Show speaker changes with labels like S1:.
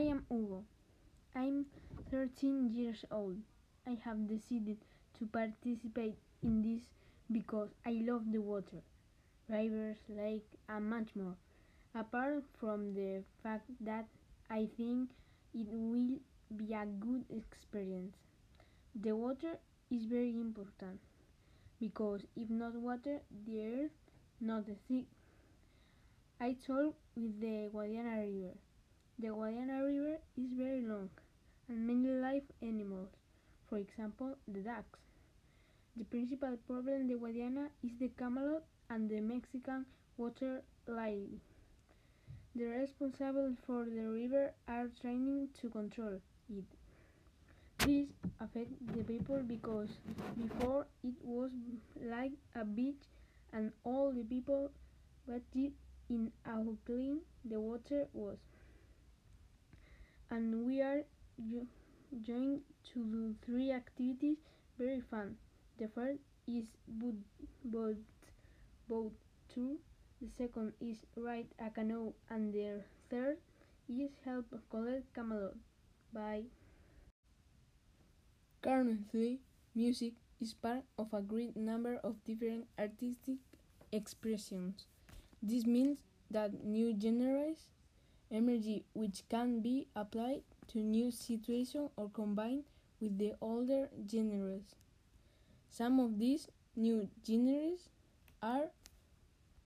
S1: I am Hugo. I'm 13 years old. I have decided to participate in this because I love the water, rivers, lake, and much more. Apart from the fact that I think it will be a good experience. The water is very important because if not water, the earth not sea. I talk with the Guadiana River. The Guadiana River is very long and many live animals, for example, the ducks. The principal problem in the Guadiana is the camalote and the Mexican water lily. The responsible for the river are trying to control it. This affects the people because before it was like a beach and all the people bathed in how clean the water was. And we are going to do three activities very fun. The first is boat, boat, boat tour. The second is ride a canoe, and the third is help collect camalote. Bye.
S2: Currently, music is part of a great number of different artistic expressions. This means that new genres emerge which can be applied to new situations or combined with the older genres. Some of these new genres are